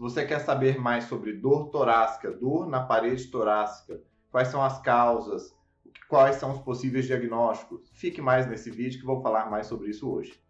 Se você quer saber mais sobre dor torácica, dor na parede torácica, quais são as causas, quais são os possíveis diagnósticos, fique mais nesse vídeo que vou falar mais sobre isso hoje.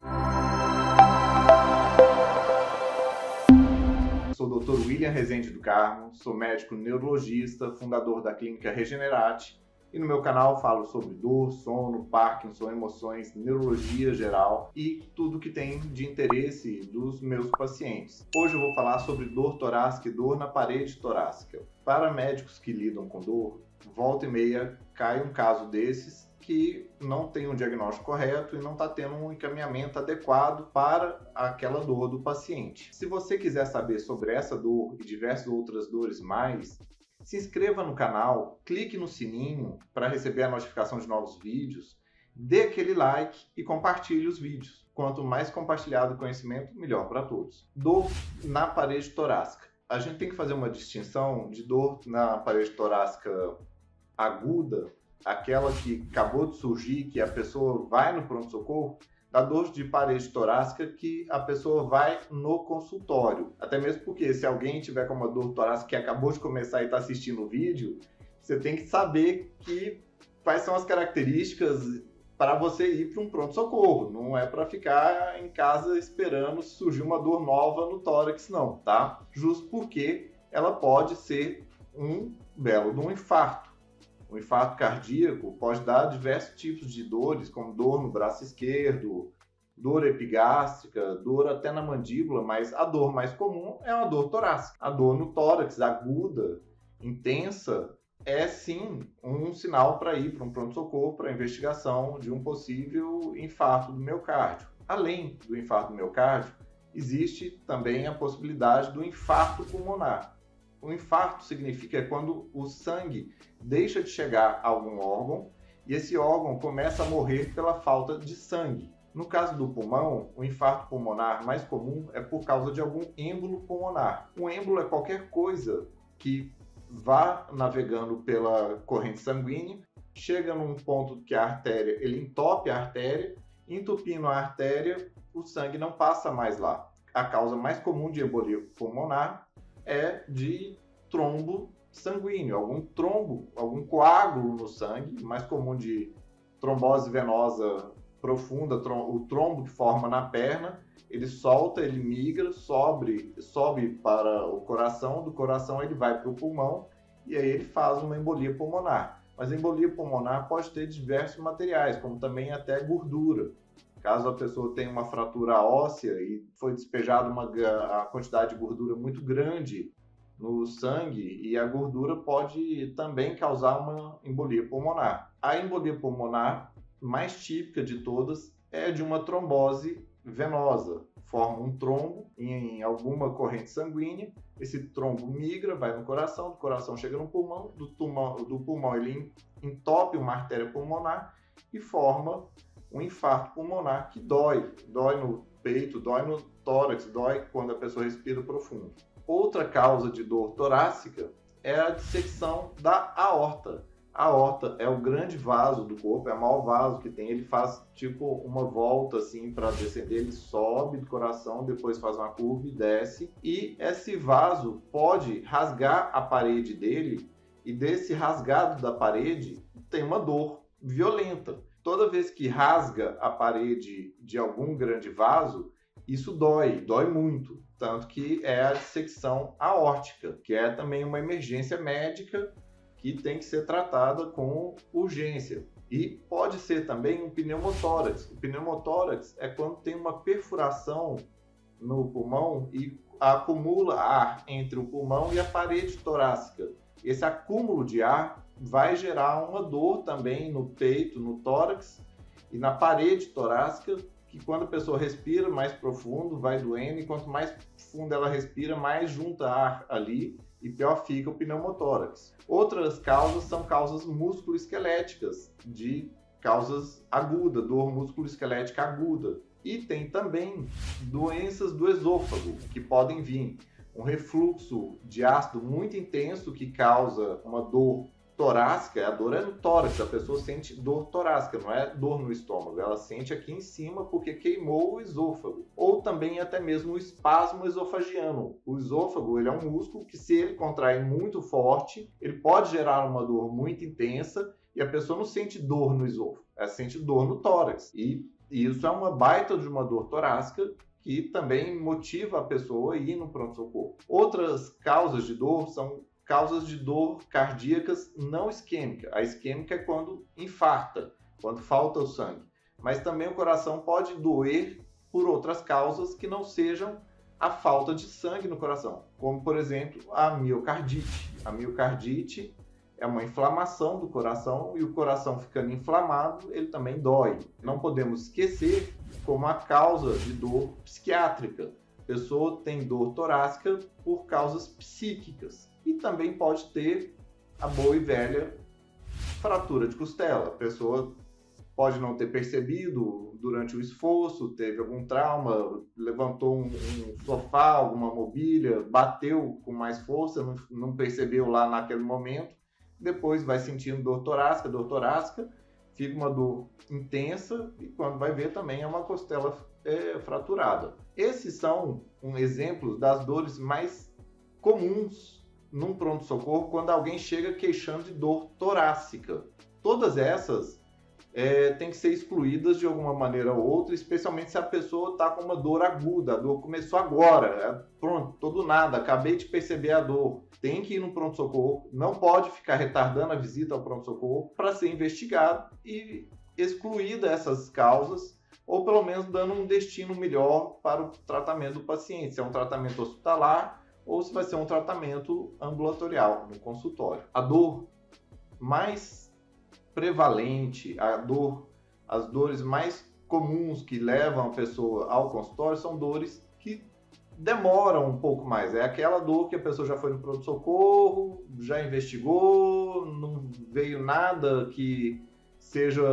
Sou o Dr. William Rezende do Carmo, sou médico neurologista, fundador da clínica Regenerate e no meu canal falo sobre dor, sono, Parkinson, emoções, neurologia geral e tudo que tem de interesse dos meus pacientes. Hoje eu vou falar sobre dor torácica e dor na parede torácica. Para médicos que lidam com dor, volta e meia cai um caso desses que não tem um diagnóstico correto e não está tendo um encaminhamento adequado para aquela dor do paciente. Se você quiser saber sobre essa dor e diversas outras dores mais, se inscreva no canal, clique no sininho para receber a notificação de novos vídeos, dê aquele like e compartilhe os vídeos. Quanto mais compartilhado o conhecimento, melhor para todos. Dor na parede torácica. A gente tem que fazer uma distinção de dor na parede torácica aguda, aquela que acabou de surgir, que a pessoa vai no pronto-socorro, da dor de parede torácica que a pessoa vai no consultório. Até mesmo porque se alguém tiver com uma dor torácica que acabou de começar e está assistindo o vídeo, você tem que saber que quais são as características para você ir para um pronto-socorro. Não é para ficar em casa esperando surgir uma dor nova no tórax, não, tá? Justo porque ela pode ser um belo de um infarto. O infarto cardíaco pode dar diversos tipos de dores, como dor no braço esquerdo, dor epigástrica, dor até na mandíbula, mas a dor mais comum é uma dor torácica. A dor no tórax, aguda, intensa, é sim um sinal para ir para um pronto-socorro para investigação de um possível infarto do miocárdio. Além do infarto do miocárdio, existe também a possibilidade do infarto pulmonar. O infarto significa quando o sangue deixa de chegar a algum órgão e esse órgão começa a morrer pela falta de sangue. No caso do pulmão, o infarto pulmonar mais comum é por causa de algum êmbolo pulmonar. Um êmbolo é qualquer coisa que vá navegando pela corrente sanguínea, chega num ponto que a artéria, ele entope a artéria, entupindo a artéria, o sangue não passa mais lá. A causa mais comum de embolia pulmonar é de trombo sanguíneo, algum trombo, algum coágulo no sangue, mais comum de trombose venosa profunda, o trombo que forma na perna, ele solta, ele migra, sobe, sobe para o coração, do coração ele vai para o pulmão e aí ele faz uma embolia pulmonar. Mas a embolia pulmonar pode ter diversos materiais, como também até gordura. Caso a pessoa tenha uma fratura óssea e foi despejada uma a quantidade de gordura muito grande no sangue e a gordura pode também causar uma embolia pulmonar. A embolia pulmonar mais típica de todas é de uma trombose venosa. Forma um trombo em alguma corrente sanguínea, esse trombo migra, vai no coração, do coração chega no pulmão, do do pulmão ele entope uma artéria pulmonar e forma um infarto pulmonar que dói, dói no peito, dói no tórax, dói quando a pessoa respira profundo. Outra causa de dor torácica é a dissecção da aorta. A aorta é o grande vaso do corpo, é o maior vaso que tem. Ele faz tipo uma volta assim para descender, ele sobe do coração, depois faz uma curva e desce. E esse vaso pode rasgar a parede dele, e desse rasgado da parede tem uma dor violenta. Toda vez que rasga a parede de algum grande vaso, isso dói, dói muito. Tanto que é a dissecção aórtica, que é também uma emergência médica que tem que ser tratada com urgência. E pode ser também um pneumotórax. O pneumotórax é quando tem uma perfuração no pulmão e acumula ar entre o pulmão e a parede torácica. Esse acúmulo de ar vai gerar uma dor também no peito, no tórax e na parede torácica, que quando a pessoa respira mais profundo, vai doendo, e quanto mais fundo ela respira, mais junta ar ali e pior fica o pneumotórax. Outras causas são causas musculoesqueléticas, de causas agudas, dor musculoesquelética aguda. E tem também doenças do esôfago que podem vir. Um refluxo de ácido muito intenso que causa uma dor torácica, a dor é no tórax, a pessoa sente dor torácica, não é dor no estômago, ela sente aqui em cima porque queimou o esôfago. Ou também até mesmo o espasmo esofagiano. O esôfago ele é um músculo que se ele contrair muito forte, ele pode gerar uma dor muito intensa e a pessoa não sente dor no esôfago, ela sente dor no tórax. E isso é uma baita de uma dor torácica que também motiva a pessoa a ir no pronto-socorro. Outras causas de dor são causas de dor cardíacas não isquêmica. A isquêmica é quando infarta, quando falta o sangue. Mas também o coração pode doer por outras causas que não sejam a falta de sangue no coração, como por exemplo a miocardite. A miocardite é uma inflamação do coração e o coração ficando inflamado, ele também dói. Não podemos esquecer como a causa de dor psiquiátrica. A pessoa tem dor torácica por causas psíquicas e também pode ter a boa e velha fratura de costela. A pessoa pode não ter percebido durante o esforço, teve algum trauma, levantou um, um sofá, alguma mobília, bateu com mais força, não, não, percebeu lá naquele momento. Depois vai sentindo dor torácica, dor torácica, fica uma dor intensa e quando vai ver também é uma costela é, fraturada. Esses são um, exemplos das dores mais comuns num pronto-socorro quando alguém chega queixando de dor torácica. Todas essas é, têm que ser excluídas de alguma maneira ou outra, especialmente se a pessoa está com uma dor aguda. A dor começou agora, é, pronto, todo nada, acabei de perceber a dor. Tem que ir no pronto-socorro, não pode ficar retardando a visita ao pronto-socorro para ser investigado e excluída essas causas ou pelo menos dando um destino melhor para o tratamento do paciente. Se é um tratamento hospitalar, ou se vai ser um tratamento ambulatorial no consultório. A dor mais prevalente, a dor, as dores mais comuns que levam a pessoa ao consultório são dores que demoram um pouco mais. É aquela dor que a pessoa já foi no pronto-socorro, já investigou, não veio nada que seja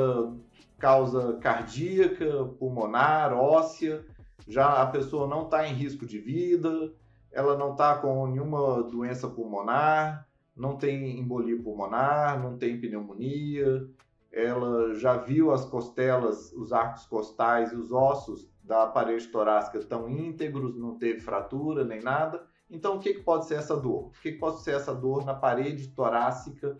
causa cardíaca, pulmonar, óssea, já a pessoa não está em risco de vida, ela não está com nenhuma doença pulmonar, não tem embolia pulmonar, não tem pneumonia, ela já viu as costelas, os arcos costais e os ossos da parede torácica estão íntegros, não teve fratura nem nada. Então, o que, que pode ser essa dor? O que, que pode ser essa dor na parede torácica,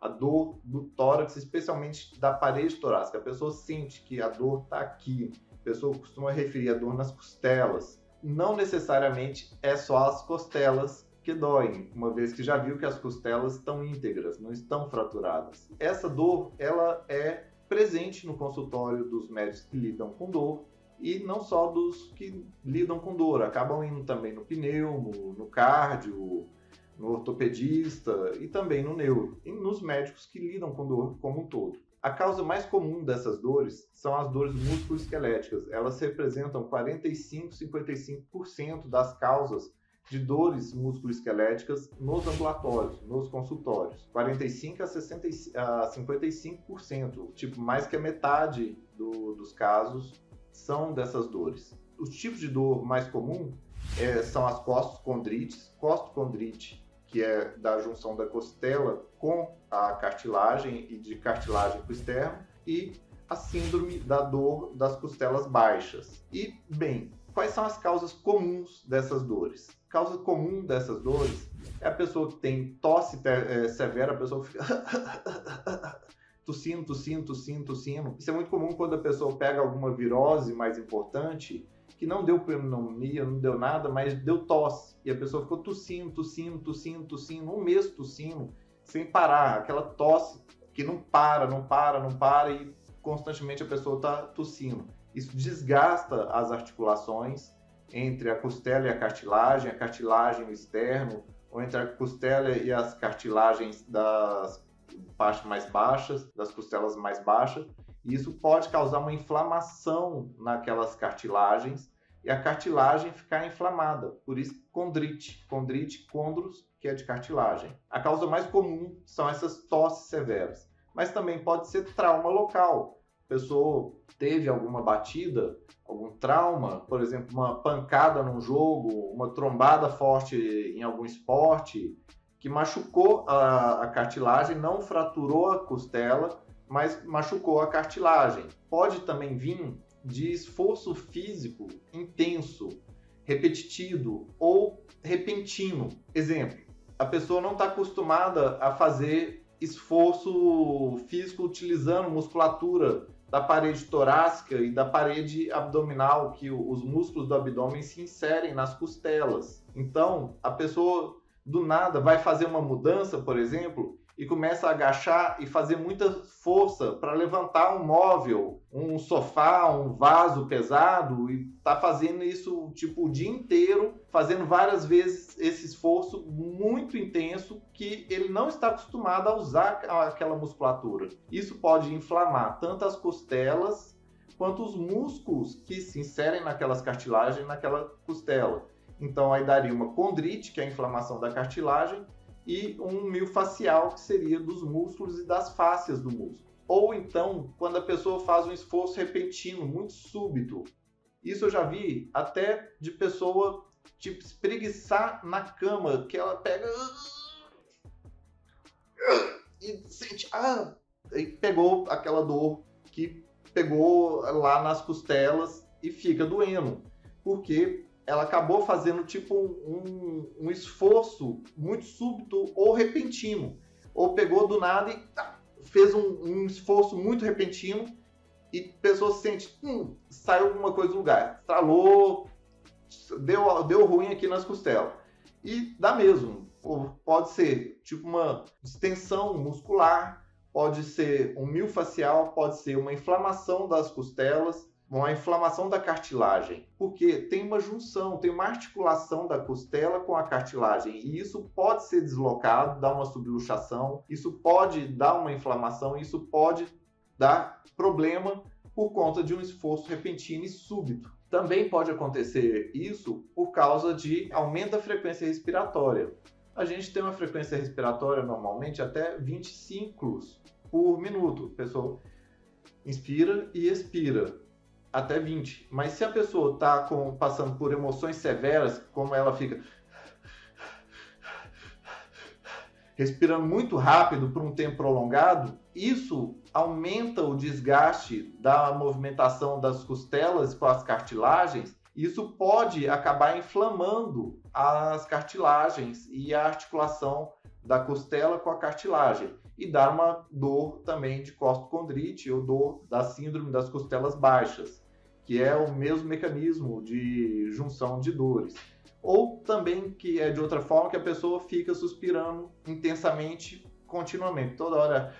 a dor do tórax, especialmente da parede torácica? A pessoa sente que a dor está aqui. A pessoa costuma referir a dor nas costelas, não necessariamente é só as costelas que doem, uma vez que já viu que as costelas estão íntegras, não estão fraturadas. Essa dor, ela é presente no consultório dos médicos que lidam com dor e não só dos que lidam com dor, acabam indo também no pneumo, no cardio, no ortopedista e também no neuro, e nos médicos que lidam com dor como um todo. A causa mais comum dessas dores são as dores músculo-esqueléticas. Elas representam 45, 55% das causas de dores músculo-esqueléticas nos ambulatórios, nos consultórios. 45 a, 60, a 55%, tipo mais que a metade do, dos casos são dessas dores. Os tipos de dor mais comum é, são as costocondrites, costocondrite que é da junção da costela com a cartilagem e de cartilagem para o externo, e a síndrome da dor das costelas baixas. E, bem, quais são as causas comuns dessas dores? Causa comum dessas dores é a pessoa que tem tosse é, severa, a pessoa fica tossindo, tossindo, tossindo, tossindo. Isso é muito comum quando a pessoa pega alguma virose mais importante que não deu pneumonia, não deu nada, mas deu tosse. E a pessoa ficou tossindo, tossindo, tossindo, tossindo, um mês tossindo, sem parar. Aquela tosse que não para, não para, não para e constantemente a pessoa está tossindo. Isso desgasta as articulações entre a costela e a cartilagem, a cartilagem externo, ou entre a costela e as cartilagens das partes mais baixas, das costelas mais baixas. E isso pode causar uma inflamação naquelas cartilagens e a cartilagem ficar inflamada. Por isso, condrite. Condrite, condros, que é de cartilagem. A causa mais comum são essas tosses severas. Mas também pode ser trauma local. A pessoa teve alguma batida, algum trauma, por exemplo, uma pancada num jogo, uma trombada forte em algum esporte, que machucou a, a cartilagem, não fraturou a costela, mas machucou a cartilagem. Pode também vir de esforço físico intenso, repetitivo ou repentino. Exemplo: a pessoa não está acostumada a fazer esforço físico utilizando musculatura da parede torácica e da parede abdominal, que os músculos do abdômen se inserem nas costelas. Então, a pessoa do nada vai fazer uma mudança, por exemplo, e começa a agachar e fazer muita força para levantar um móvel, um sofá, um vaso pesado e tá fazendo isso tipo o dia inteiro, fazendo várias vezes esse esforço muito intenso que ele não está acostumado a usar aquela musculatura. Isso pode inflamar tanto as costelas quanto os músculos que se inserem naquelas cartilagens naquela costela. Então aí daria uma condrite, que é a inflamação da cartilagem, e um miofascial, que seria dos músculos e das fáscias do músculo. Ou então, quando a pessoa faz um esforço repentino, muito súbito. Isso eu já vi até de pessoa tipo espreguiçar na cama, que ela pega e sente ah, e pegou aquela dor que pegou lá nas costelas e fica doendo, porque ela acabou fazendo tipo um, um esforço muito súbito ou repentino. Ou pegou do nada e tá, fez um, um, esforço muito repentino e a pessoa se sente, hum, saiu alguma coisa do lugar, estralou, deu, deu ruim aqui nas costelas. E dá mesmo. Pode ser tipo uma distensão muscular, pode ser um miofascial, pode ser uma inflamação das costelas, uma inflamação da cartilagem, porque tem uma junção, tem uma articulação da costela com a cartilagem, e isso pode ser deslocado, dar uma subluxação, isso pode dar uma inflamação, isso pode dar problema por conta de um esforço repentino e súbito. Também pode acontecer isso por causa de aumento da frequência respiratória. A gente tem uma frequência respiratória normalmente até 20 ciclos por minuto. A pessoa inspira e expira até 20. Mas se a pessoa está passando por emoções severas, como ela fica respirando muito rápido por um tempo prolongado, isso aumenta o desgaste da movimentação das costelas com as cartilagens. Isso pode acabar inflamando as cartilagens e a articulação da costela com a cartilagem e dar uma dor também de costocondrite ou dor da síndrome das costelas baixas, que é o mesmo mecanismo de junção de dores. Ou também que é de outra forma que a pessoa fica suspirando intensamente, continuamente, toda hora.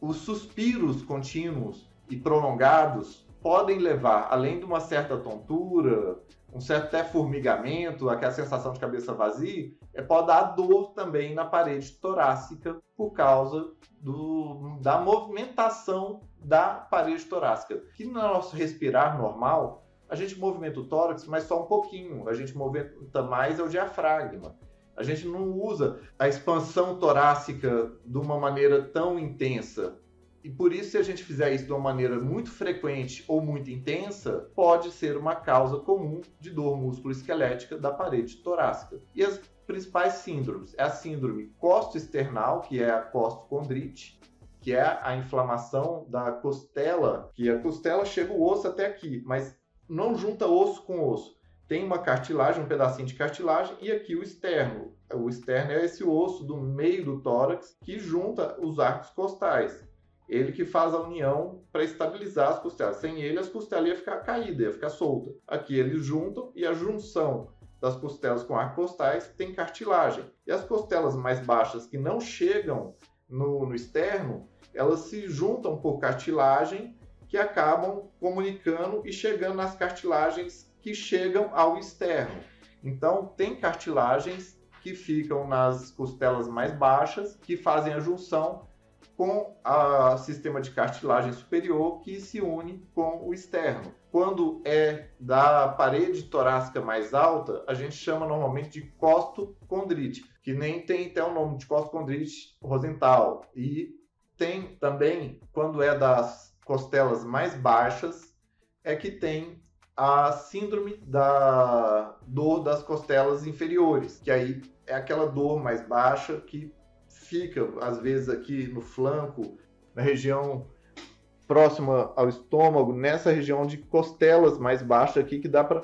Os suspiros contínuos e prolongados podem levar, além de uma certa tontura, um certo até formigamento, aquela sensação de cabeça vazia, é, pode dar dor também na parede torácica por causa do, da movimentação da parede torácica. Que no nosso respirar normal, a gente movimenta o tórax, mas só um pouquinho. A gente movimenta mais é o diafragma. A gente não usa a expansão torácica de uma maneira tão intensa. E por isso, se a gente fizer isso de uma maneira muito frequente ou muito intensa, pode ser uma causa comum de dor músculo-esquelética da parede torácica. E as principais síndromes é a síndrome costo-external, que é a costocondrite, que é a inflamação da costela, que a costela chega o osso até aqui, mas não junta osso com osso. Tem uma cartilagem, um pedacinho de cartilagem, e aqui o externo. O externo é esse osso do meio do tórax que junta os arcos costais ele que faz a união para estabilizar as costelas. Sem ele, as costelas iam ficar caídas, ia ficar solta. Aqui eles juntam e a junção das costelas com arcos costais tem cartilagem. E as costelas mais baixas que não chegam no, no externo, elas se juntam por cartilagem que acabam comunicando e chegando nas cartilagens que chegam ao externo. Então, tem cartilagens que ficam nas costelas mais baixas, que fazem a junção com o sistema de cartilagem superior que se une com o externo. Quando é da parede torácica mais alta, a gente chama normalmente de costocondrite, que nem tem até o nome de costocondrite rosental. E tem também, quando é das costelas mais baixas, é que tem a síndrome da dor das costelas inferiores, que aí é aquela dor mais baixa que fica, às vezes, aqui no flanco, na região próxima ao estômago, nessa região de costelas mais baixa aqui, que dá para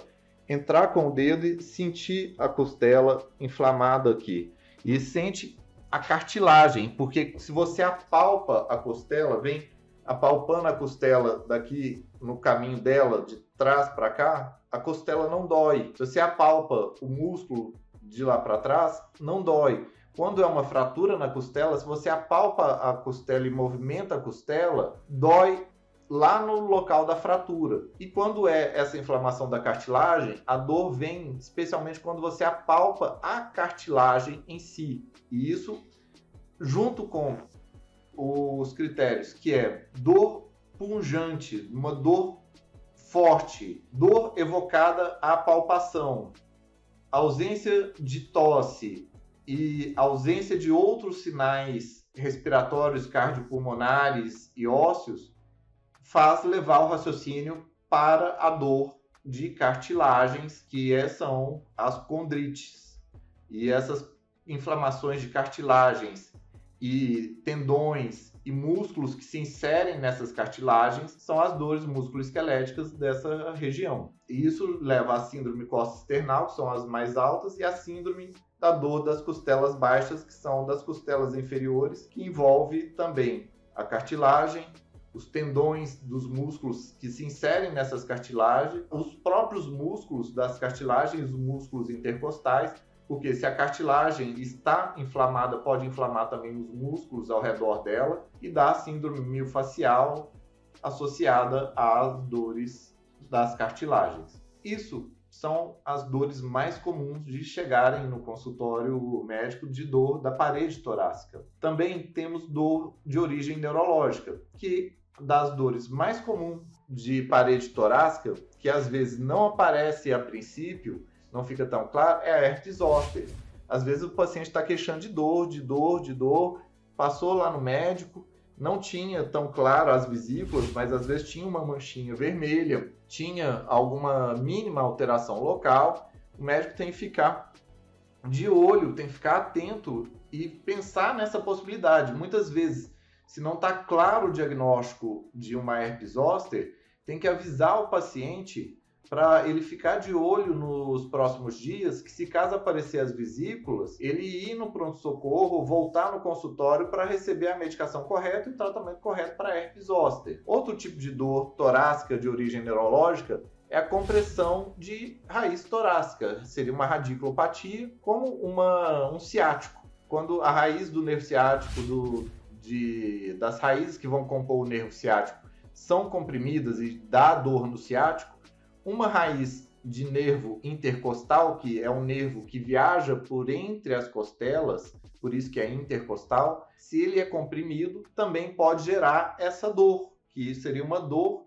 entrar com o dedo e sentir a costela inflamada aqui. E sente a cartilagem, porque se você apalpa a costela, vem apalpando a costela daqui no caminho dela, de trás para cá, a costela não dói. Se você apalpa o músculo de lá para trás, não dói. Quando é uma fratura na costela, se você apalpa a costela e movimenta a costela, dói lá no local da fratura. E quando é essa inflamação da cartilagem, a dor vem especialmente quando você apalpa a cartilagem em si. E isso junto com os critérios, que é dor punjante, uma dor forte, dor evocada à palpação, ausência de tosse e ausência de outros sinais respiratórios, cardiopulmonares e ósseos, faz levar o raciocínio para a dor de cartilagens, que é, são as condrites. E essas inflamações de cartilagens e tendões e músculos que se inserem nessas cartilagens são as dores musculoesqueléticas dessa região. E isso leva à síndrome costa-external, que são as mais altas, e à síndrome da dor das costelas baixas, que são das costelas inferiores, que envolve também a cartilagem, os tendões dos músculos que se inserem nessas cartilagens, os próprios músculos das cartilagens, os músculos intercostais, porque se a cartilagem está inflamada, pode inflamar também os músculos ao redor dela e dá síndrome miofascial associada às dores das cartilagens. Isso são as dores mais comuns de chegarem no consultório médico de dor da parede torácica. Também temos dor de origem neurológica, que das dores mais comuns de parede torácica, que às vezes não aparece a princípio, não fica tão claro, é a herpes zoster. Às vezes o paciente está queixando de dor, de dor, de dor, passou lá no médico, não tinha tão claro as vesículas, mas às vezes tinha uma manchinha vermelha, tinha alguma mínima alteração local. O médico tem que ficar de olho, tem que ficar atento e pensar nessa possibilidade. Muitas vezes se não está claro o diagnóstico de uma herpes zoster, tem que avisar o paciente para ele ficar de olho nos próximos dias, que se caso aparecer as vesículas, ele no pronto-socorro, voltar no consultório para receber a medicação correta e o tratamento correto para herpes zoster. Outro tipo de dor torácica de origem neurológica é a compressão de raiz torácica. Seria uma radiculopatia, como uma, um ciático. Quando a raiz do nervo ciático, do, de, das raízes que vão compor o nervo ciático são comprimidas e dá dor no ciático, uma raiz de nervo intercostal, que é um nervo que viaja por entre as costelas, por isso que é intercostal, se ele é comprimido, também pode gerar essa dor, que seria uma dor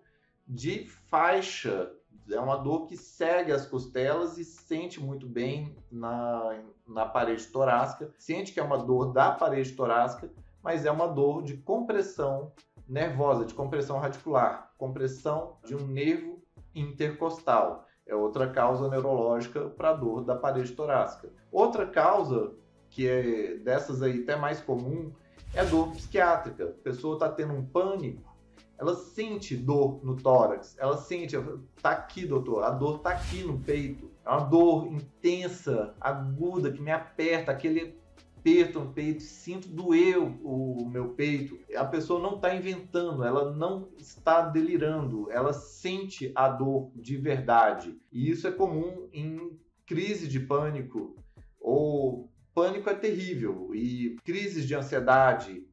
de faixa, é uma dor que segue as costelas e sente muito bem na, na parede torácica, sente que é uma dor da parede torácica, mas é uma dor de compressão nervosa, de compressão radicular, compressão de um nervo intercostal. É outra causa neurológica para dor da parede torácica. Outra causa, que é dessas aí até mais comum, é a dor psiquiátrica. A pessoa está tendo um pânico, ela sente dor no tórax, ela sente, tá aqui, doutor, a dor tá aqui no peito. É uma dor intensa, aguda, que me aperta, aquele aperto no peito, sinto doer o, meu peito. A pessoa não está inventando, ela não está delirando, ela sente a dor de verdade. E isso é comum em crise de pânico ou pânico é terrível e crises de ansiedade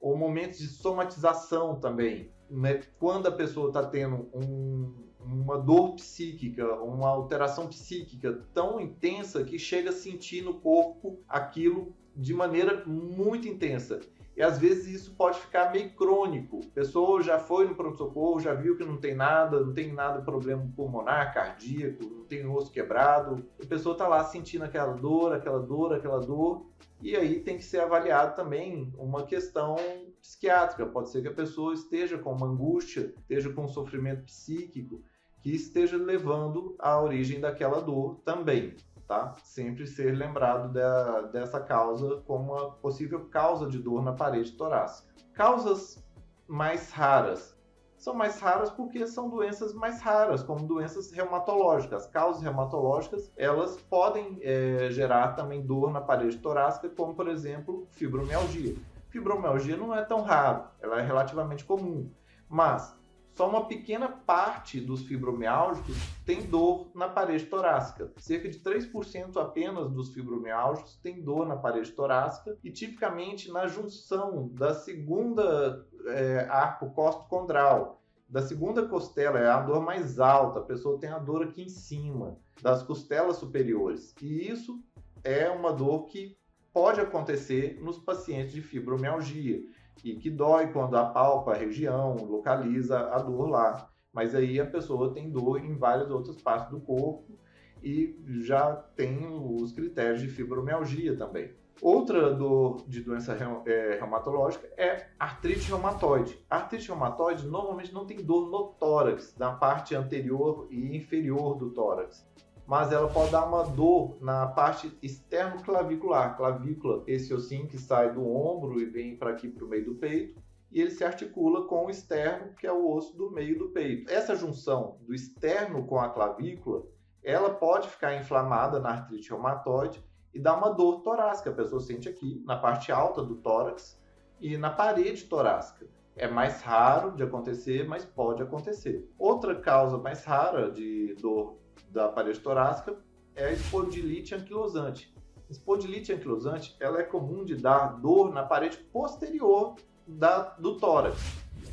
ou momentos de somatização também. Né? Quando a pessoa está tendo um, uma dor psíquica, uma alteração psíquica tão intensa que chega a sentir no corpo aquilo de maneira muito intensa. E às vezes isso pode ficar meio crônico. A pessoa já foi no pronto-socorro, já viu que não tem nada, não tem nada problema pulmonar, cardíaco, não tem osso quebrado. A pessoa está lá sentindo aquela dor, aquela dor, aquela dor. E aí tem que ser avaliado também uma questão psiquiátrica. Pode ser que a pessoa esteja com uma angústia, esteja com um sofrimento psíquico que esteja levando à origem daquela dor também. Tá? Sempre ser lembrado da, dessa causa como uma possível causa de dor na parede torácica. Causas mais raras são mais raras porque são doenças mais raras, como doenças reumatológicas. Causas reumatológicas, elas podem é, gerar também dor na parede torácica, como por exemplo fibromialgia. Fibromialgia não é tão raro, ela é relativamente comum, mas só uma pequena parte dos fibromialgicos tem dor na parede torácica. Cerca de 3% apenas dos fibromialgicos tem dor na parede torácica e tipicamente na junção da segunda é, arco costocondral, da segunda costela, é a dor mais alta, a pessoa tem a dor aqui em cima, das costelas superiores. E isso é uma dor que pode acontecer nos pacientes de fibromialgia e que dói quando apalpa a região, localiza a dor lá. Mas aí a pessoa tem dor em várias outras partes do corpo e já tem os critérios de fibromialgia também. Outra dor de doença é, reumatológica é artrite reumatoide. Artrite reumatoide normalmente não tem dor no tórax, na parte anterior e inferior do tórax mas ela pode dar uma dor na parte externo clavicular, clavícula, esse ossinho que sai do ombro e vem para aqui para o meio do peito, e ele se articula com o externo, que é o osso do meio do peito. Essa junção do externo com a clavícula, ela pode ficar inflamada na artrite reumatoide e dar uma dor torácica. A pessoa sente aqui na parte alta do tórax e na parede torácica. É mais raro de acontecer, mas pode acontecer. Outra causa mais rara de dor da parede torácica é a espondilite anquilosante. Espondilite anquilosante ela é comum de dar dor na parede posterior da, do tórax,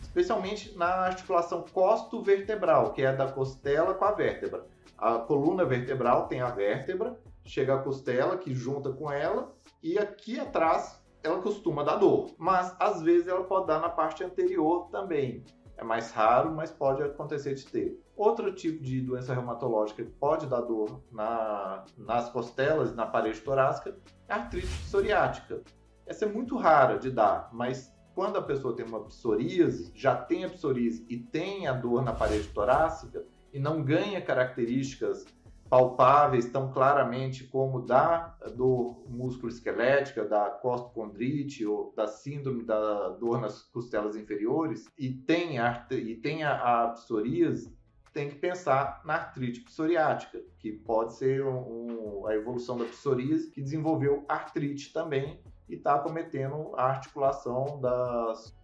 especialmente na articulação costo-vertebral, que é da costela com a vértebra. A coluna vertebral tem a vértebra, chega a costela que junta com ela e aqui atrás ela costuma dar dor, mas às vezes ela pode dar na parte anterior também. É mais raro, mas pode acontecer de ter. Outro tipo de doença reumatológica que pode dar dor na, nas costelas, na parede torácica, é a artrite psoriática. Essa é muito rara de dar, mas quando a pessoa tem uma psoríase, já tem a psoríase e tem a dor na parede torácica e não ganha características palpáveis tão claramente como da dor músculo-esquelética, da costocondrite ou da síndrome da dor nas costelas inferiores e tem a, e tem a, a psoríase, tem que pensar na artrite psoriática, que pode ser um, um, a evolução da psoríase que desenvolveu artrite também e está cometendo a articulação das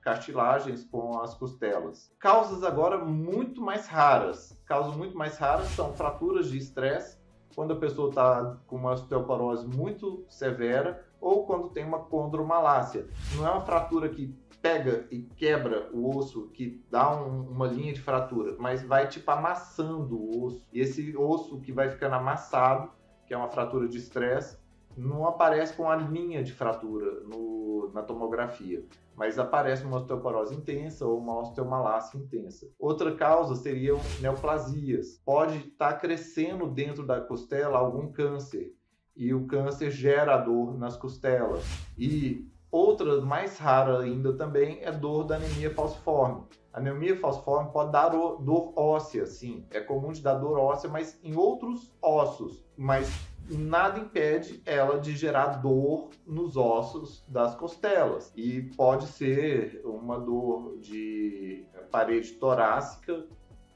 cartilagens com as costelas. Causas agora muito mais raras. Causas muito mais raras são fraturas de estresse, quando a pessoa está com uma osteoporose muito severa ou quando tem uma condromalácia. Não é uma fratura que pega e quebra o osso, que dá um, uma linha de fratura, mas vai tipo amassando o osso. E esse osso que vai ficando amassado, que é uma fratura de estresse, não aparece com a linha de fratura no, na tomografia, mas aparece uma osteoporose intensa ou uma osteomalácia intensa. Outra causa seria neoplasias. Pode estar tá crescendo dentro da costela algum câncer e o câncer gera dor nas costelas. E Outra mais rara ainda também é dor da anemia falciforme. A anemia falciforme pode dar dor óssea, sim. É comum de dar dor óssea, mas em outros ossos. Mas nada impede ela de gerar dor nos ossos das costelas. E pode ser uma dor de parede torácica,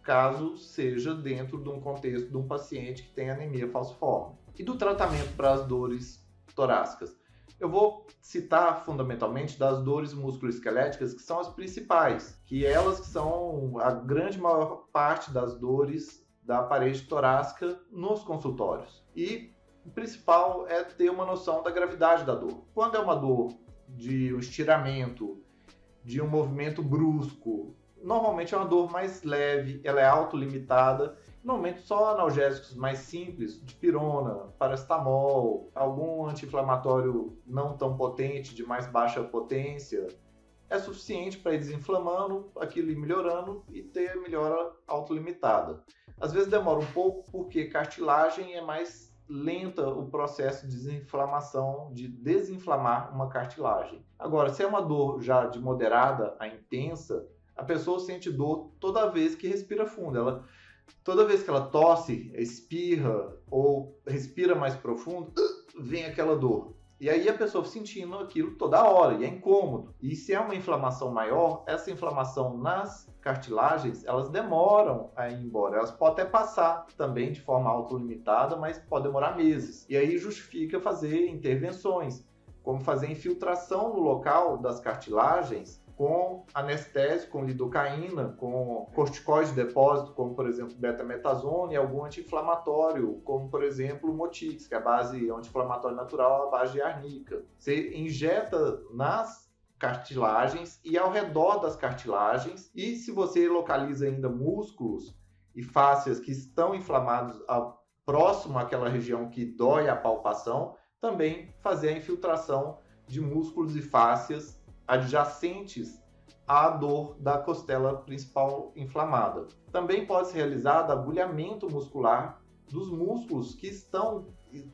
caso seja dentro de um contexto de um paciente que tem anemia falciforme. E do tratamento para as dores torácicas? Eu vou citar fundamentalmente das dores musculoesqueléticas, que são as principais, que elas que são a grande maior parte das dores da parede torácica nos consultórios. E o principal é ter uma noção da gravidade da dor. Quando é uma dor de um estiramento, de um movimento brusco, normalmente é uma dor mais leve, ela é autolimitada Normalmente só analgésicos mais simples, de pirona, paracetamol, algum anti-inflamatório não tão potente, de mais baixa potência, é suficiente para ir desinflamando, aquilo melhorando e ter melhora autolimitada. Às vezes demora um pouco porque cartilagem é mais lenta o processo de desinflamação, de desinflamar uma cartilagem. Agora, se é uma dor já de moderada a intensa, a pessoa sente dor toda vez que respira fundo. Ela toda vez que ela tosse, espirra ou respira mais profundo, vem aquela dor. E aí a pessoa sentindo aquilo toda hora, e é incômodo. E se é uma inflamação maior, essa inflamação nas cartilagens, elas demoram a ir embora. Elas podem até passar também de forma autolimitada, mas pode demorar meses. E aí justifica fazer intervenções, como fazer infiltração no local das cartilagens com anestésico, com lidocaína, com corticoide de depósito, como por exemplo betametasona e algum anti-inflamatório, como por exemplo Motix, que é a base anti-inflamatória natural, a base de arnica. Você injeta nas cartilagens e ao redor das cartilagens, e se você localiza ainda músculos e fáscias que estão inflamados próximo àquela região que dói a palpação, também fazer a infiltração de músculos e fáscias adjacentes à dor da costela principal inflamada. Também pode ser realizado agulhamento muscular dos músculos que estão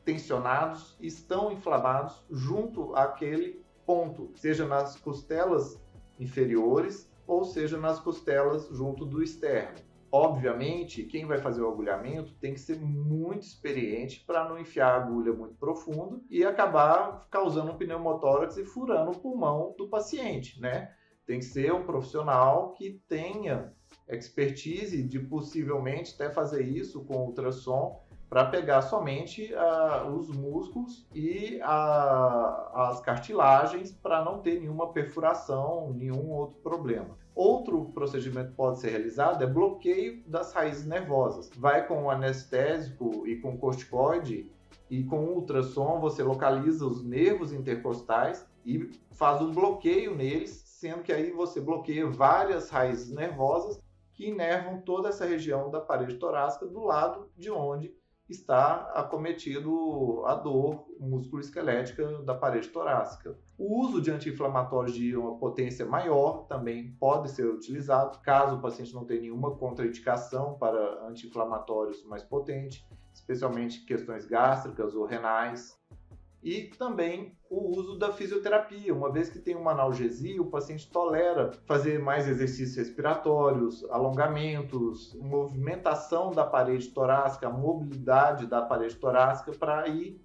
tensionados, estão inflamados junto àquele ponto, seja nas costelas inferiores ou seja nas costelas junto do externo. Obviamente, quem vai fazer o agulhamento tem que ser muito experiente para não enfiar a agulha muito profundo e acabar causando um pneumotórax e furando o pulmão do paciente, né? Tem que ser um profissional que tenha expertise de possivelmente até fazer isso com ultrassom para pegar somente uh, os músculos e a, as cartilagens para não ter nenhuma perfuração, nenhum outro problema. Outro procedimento que pode ser realizado é bloqueio das raízes nervosas. Vai com o anestésico e com corticoide e com ultrassom você localiza os nervos intercostais e faz um bloqueio neles, sendo que aí você bloqueia várias raízes nervosas que inervam toda essa região da parede torácica do lado de onde está acometido a dor músculo-esquelética da parede torácica. O uso de anti-inflamatórios de uma potência maior também pode ser utilizado, caso o paciente não tenha nenhuma contraindicação para anti-inflamatórios mais potentes, especialmente questões gástricas ou renais e também o uso da fisioterapia. Uma vez que tem uma analgesia, o paciente tolera fazer mais exercícios respiratórios, alongamentos, movimentação da parede torácica, mobilidade da parede torácica para ir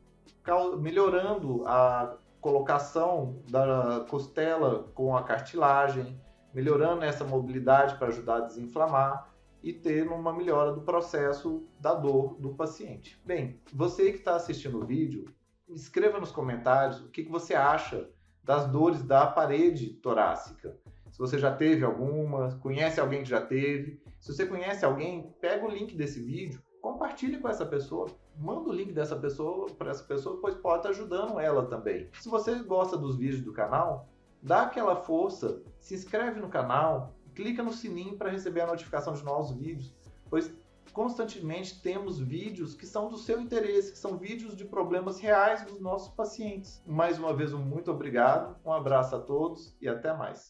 melhorando a colocação da costela com a cartilagem, melhorando essa mobilidade para ajudar a desinflamar e ter uma melhora do processo da dor do paciente. Bem, você que está assistindo o vídeo, escreva nos comentários o que, que você acha das dores da parede torácica. Se você já teve alguma, conhece alguém que já teve. Se você conhece alguém, pega o link desse vídeo, compartilhe com essa pessoa, manda o link dessa pessoa para essa pessoa, pois pode estar ajudando ela também. Se você gosta dos vídeos do canal, dá aquela força, se inscreve no canal, clica no sininho para receber a notificação de novos vídeos, pois constantemente temos vídeos que são do seu interesse, que são vídeos de problemas reais dos nossos pacientes. Mais uma vez, um muito obrigado, um abraço a todos e até mais.